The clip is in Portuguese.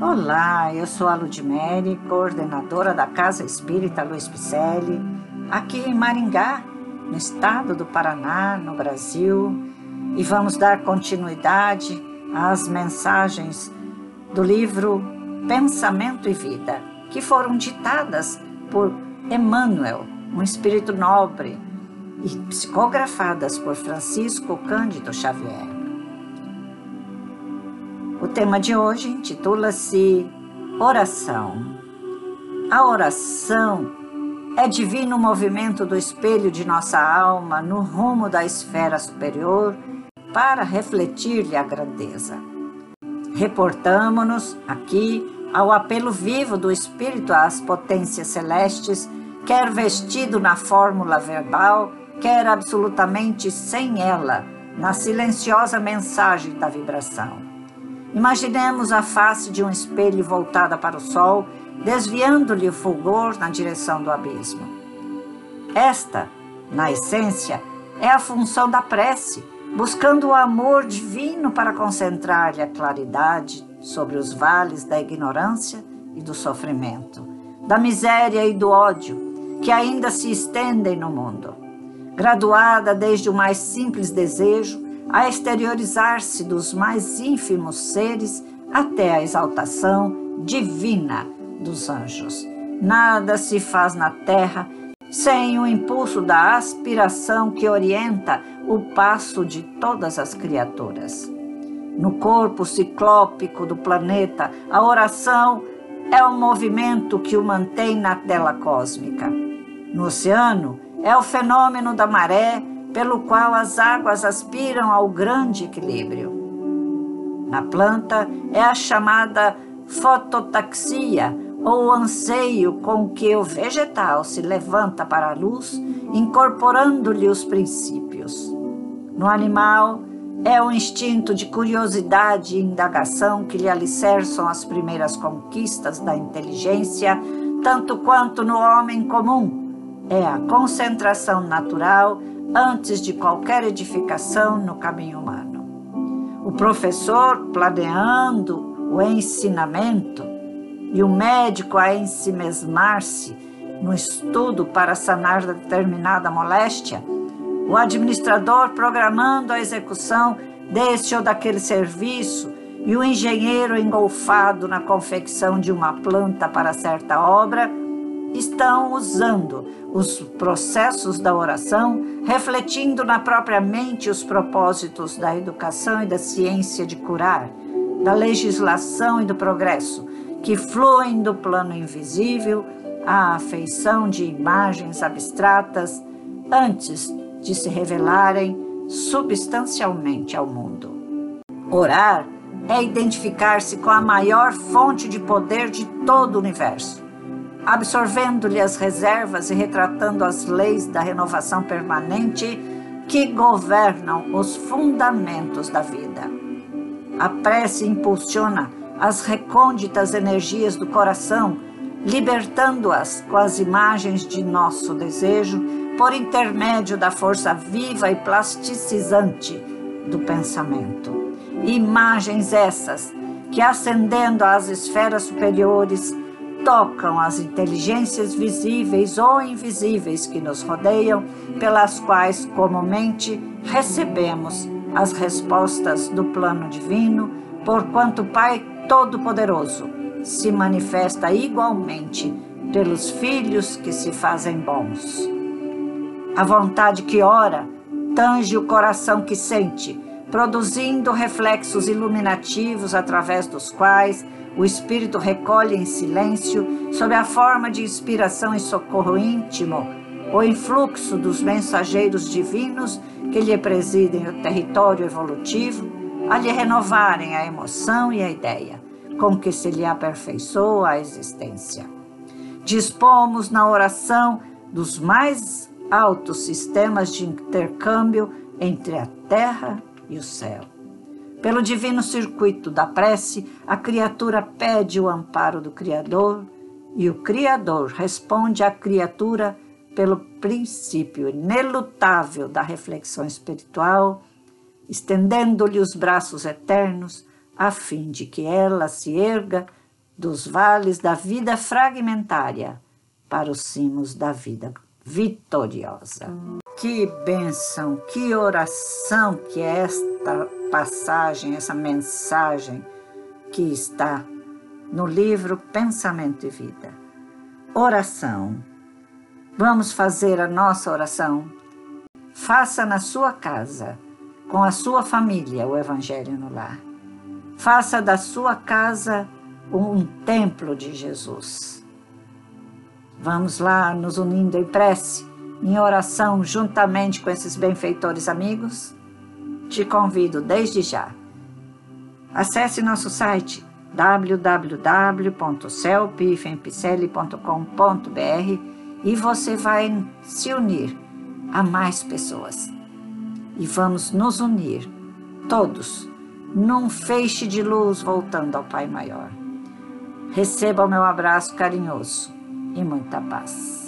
Olá, eu sou a Ludmere, coordenadora da Casa Espírita Luiz Picelli, aqui em Maringá, no estado do Paraná, no Brasil, e vamos dar continuidade às mensagens do livro Pensamento e Vida, que foram ditadas por Emmanuel, um espírito nobre, e psicografadas por Francisco Cândido Xavier. O tema de hoje intitula-se Oração. A oração é divino movimento do espelho de nossa alma no rumo da esfera superior para refletir-lhe a grandeza. Reportamo-nos aqui ao apelo vivo do Espírito às potências celestes, quer vestido na fórmula verbal, quer absolutamente sem ela, na silenciosa mensagem da vibração. Imaginemos a face de um espelho voltada para o sol, desviando-lhe o fulgor na direção do abismo. Esta, na essência, é a função da prece, buscando o amor divino para concentrar-lhe a claridade sobre os vales da ignorância e do sofrimento, da miséria e do ódio que ainda se estendem no mundo. Graduada desde o mais simples desejo a exteriorizar-se dos mais ínfimos seres até a exaltação divina dos anjos. Nada se faz na terra sem o impulso da aspiração que orienta o passo de todas as criaturas. No corpo ciclópico do planeta, a oração é o movimento que o mantém na tela cósmica. No oceano, é o fenômeno da maré pelo qual as águas aspiram ao grande equilíbrio. Na planta é a chamada fototaxia, ou anseio com que o vegetal se levanta para a luz, incorporando-lhe os princípios. No animal, é o instinto de curiosidade e indagação que lhe alicerçam as primeiras conquistas da inteligência, tanto quanto no homem comum. É a concentração natural antes de qualquer edificação no caminho humano. O professor, planeando o ensinamento, e o médico a ensimesmar-se no estudo para sanar determinada moléstia, o administrador programando a execução deste ou daquele serviço e o engenheiro engolfado na confecção de uma planta para certa obra estão usando os processos da oração, refletindo na própria mente os propósitos da educação e da ciência de curar, da legislação e do progresso, que fluem do plano invisível à afeição de imagens abstratas antes de se revelarem substancialmente ao mundo. Orar é identificar-se com a maior fonte de poder de todo o universo absorvendo-lhe as reservas e retratando as leis da renovação permanente que governam os fundamentos da vida. A prece impulsiona as recônditas energias do coração, libertando-as com as imagens de nosso desejo por intermédio da força viva e plasticizante do pensamento. Imagens essas que, ascendendo às esferas superiores, tocam as inteligências visíveis ou invisíveis que nos rodeiam, pelas quais comumente recebemos as respostas do plano divino, porquanto o Pai Todo-Poderoso se manifesta igualmente pelos filhos que se fazem bons. A vontade que ora tange o coração que sente, produzindo reflexos iluminativos através dos quais o espírito recolhe em silêncio, sob a forma de inspiração e socorro íntimo, o influxo dos mensageiros divinos que lhe presidem o território evolutivo, a lhe renovarem a emoção e a ideia, com que se lhe aperfeiçoa a existência. Dispomos na oração dos mais altos sistemas de intercâmbio entre a terra e o céu. Pelo divino circuito da prece, a criatura pede o amparo do Criador e o Criador responde à criatura pelo princípio inelutável da reflexão espiritual, estendendo-lhe os braços eternos, a fim de que ela se erga dos vales da vida fragmentária para os cimos da vida vitoriosa. Que bênção, que oração que é esta passagem, essa mensagem que está no livro Pensamento e Vida. Oração. Vamos fazer a nossa oração. Faça na sua casa, com a sua família, o Evangelho no lar. Faça da sua casa um templo de Jesus. Vamos lá nos unindo em prece, em oração, juntamente com esses benfeitores amigos? Te convido desde já. Acesse nosso site www.celpifempicele.com.br e você vai se unir a mais pessoas. E vamos nos unir, todos, num feixe de luz voltando ao Pai Maior. Receba o meu abraço carinhoso e muita paz.